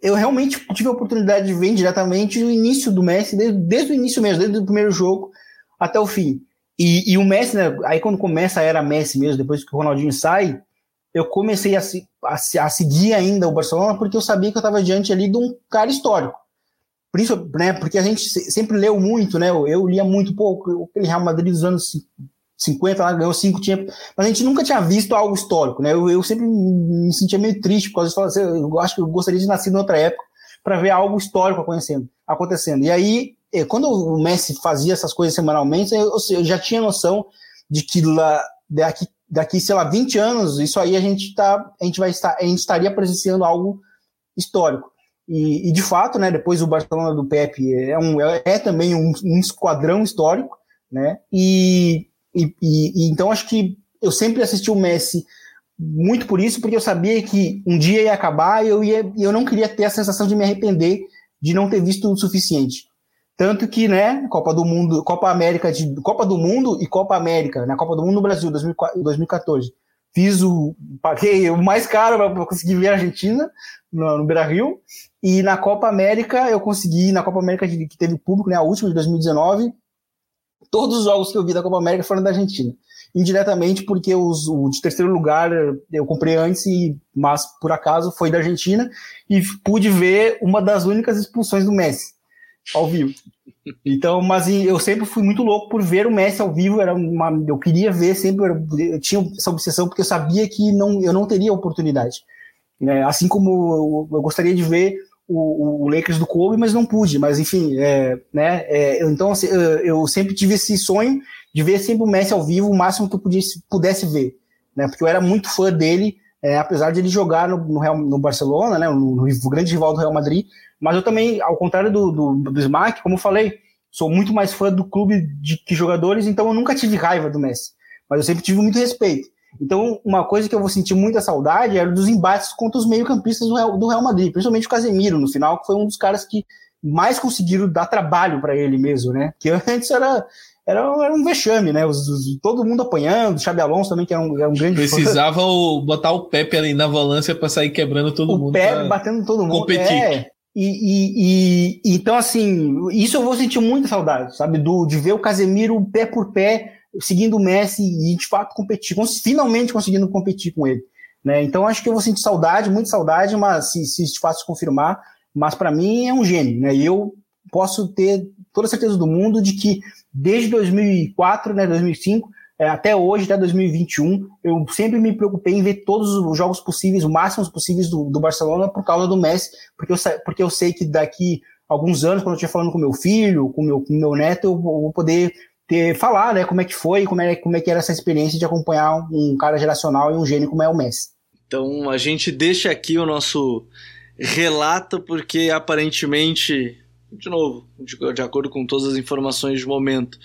eu realmente tive a oportunidade de ver diretamente o início do Messi, desde, desde o início mesmo, desde o primeiro jogo até o fim. E, e, o Messi, né, aí quando começa a era Messi mesmo, depois que o Ronaldinho sai, eu comecei a, a, a seguir ainda o Barcelona porque eu sabia que eu estava diante ali de um cara histórico. Por isso, né, porque a gente sempre leu muito, né, eu, lia muito pouco, aquele Real Madrid dos anos 50 lá ganhou cinco tinha, mas a gente nunca tinha visto algo histórico, né? Eu, eu sempre me sentia meio triste por causa disso. Eu acho que eu gostaria de nascer em outra época para ver algo histórico acontecendo, acontecendo. E aí é, quando o Messi fazia essas coisas semanalmente, eu, eu já tinha noção de que lá, daqui, daqui, sei lá, 20 anos, isso aí a gente, tá, a gente vai estar, a gente estaria presenciando algo histórico. E, e de fato, né, depois o Barcelona do Pepe é, um, é, é também um, um, esquadrão histórico, né, e, e, e, então acho que eu sempre assisti o Messi muito por isso, porque eu sabia que um dia ia acabar e eu, ia, eu não queria ter a sensação de me arrepender de não ter visto o suficiente. Tanto que, né, Copa do Mundo, Copa América de Copa do Mundo e Copa América, na né, Copa do Mundo no Brasil, 2014. Fiz o. Paguei o mais caro para conseguir ver a Argentina no, no Beira Rio. E na Copa América, eu consegui, na Copa América que teve público, né, a última de 2019, todos os jogos que eu vi da Copa América foram da Argentina. Indiretamente, porque os, o de terceiro lugar eu comprei antes, e, mas por acaso foi da Argentina, e pude ver uma das únicas expulsões do Messi ao vivo. Então, mas eu sempre fui muito louco por ver o Messi ao vivo, era uma, eu queria ver sempre, eu tinha essa obsessão porque eu sabia que não, eu não teria oportunidade. Né? Assim como eu, eu gostaria de ver o, o, Lakers do Kobe, mas não pude. Mas enfim, é, né? É, então assim, eu, sempre tive esse sonho de ver sempre o Messi ao vivo, o máximo que eu pudesse, pudesse ver, né? Porque eu era muito fã dele, é, apesar de ele jogar no, no, Real, no Barcelona, né? No, no, grande rival do Real Madrid, mas eu também, ao contrário do, do, do Smack, como eu falei, sou muito mais fã do clube de que jogadores, então eu nunca tive raiva do Messi. Mas eu sempre tive muito respeito. Então, uma coisa que eu vou sentir muita saudade era dos embates contra os meio-campistas do Real, do Real Madrid, principalmente o Casemiro, no final, que foi um dos caras que mais conseguiram dar trabalho para ele mesmo, né? Que antes era, era, era um vexame, né? Os, os, todo mundo apanhando, o Xabi Alonso também, que era um, era um grande Precisavam botar o Pepe ali na volância para sair quebrando todo o mundo. O Pepe batendo todo mundo. Competir. É, e, e, e, então, assim, isso eu vou sentir muita saudade, sabe? Do, de ver o Casemiro pé por pé, seguindo o Messi e de fato competir, finalmente conseguindo competir com ele. Né? Então acho que eu vou sentir saudade, muita saudade, mas se, se de fato se confirmar, mas para mim é um gênio, né? E eu posso ter toda a certeza do mundo de que desde 2004, né, 2005, é, até hoje, até 2021, eu sempre me preocupei em ver todos os jogos possíveis, o máximo possíveis do, do Barcelona por causa do Messi, porque eu, porque eu sei que daqui alguns anos, quando eu estiver falando com meu filho, com meu, com meu neto, eu vou poder ter, falar, né, como é que foi, como é, como é que era essa experiência de acompanhar um cara geracional e um gênio como é o Messi. Então a gente deixa aqui o nosso relato, porque aparentemente, de novo, de, de acordo com todas as informações de momento,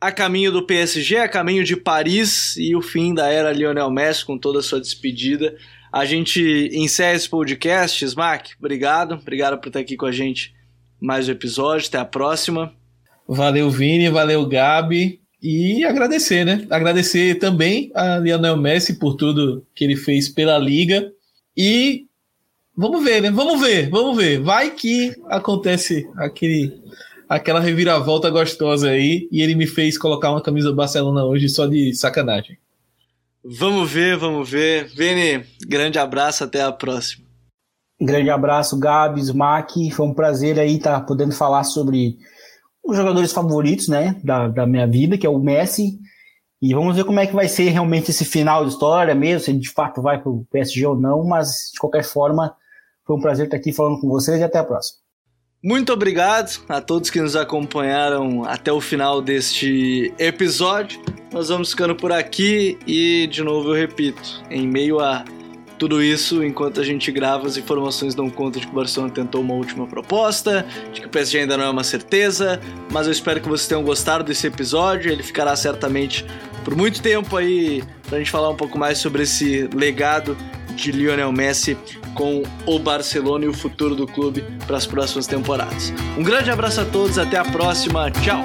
a caminho do PSG, a caminho de Paris e o fim da era Lionel Messi com toda a sua despedida. A gente encerra esse podcast. Smack, obrigado. Obrigado por estar aqui com a gente mais um episódio. Até a próxima. Valeu, Vini. Valeu, Gabi. E agradecer, né? Agradecer também a Lionel Messi por tudo que ele fez pela Liga. E vamos ver, né? Vamos ver, vamos ver. Vai que acontece aquele aquela reviravolta gostosa aí e ele me fez colocar uma camisa do Barcelona hoje só de sacanagem. Vamos ver, vamos ver. Vini, grande abraço, até a próxima. Grande abraço, Gabi, Smack. Foi um prazer aí estar tá podendo falar sobre os jogadores favoritos, né, da, da minha vida, que é o Messi. E vamos ver como é que vai ser realmente esse final de história mesmo, se de fato vai para o PSG ou não, mas de qualquer forma, foi um prazer estar aqui falando com vocês e até a próxima. Muito obrigado a todos que nos acompanharam até o final deste episódio. Nós vamos ficando por aqui e, de novo, eu repito, em meio a tudo isso, enquanto a gente grava, as informações dão conta de que o Barcelona tentou uma última proposta, de que o PSG ainda não é uma certeza, mas eu espero que vocês tenham gostado desse episódio. Ele ficará certamente por muito tempo aí pra gente falar um pouco mais sobre esse legado de Lionel Messi com o Barcelona e o futuro do clube para as próximas temporadas. Um grande abraço a todos, até a próxima, tchau!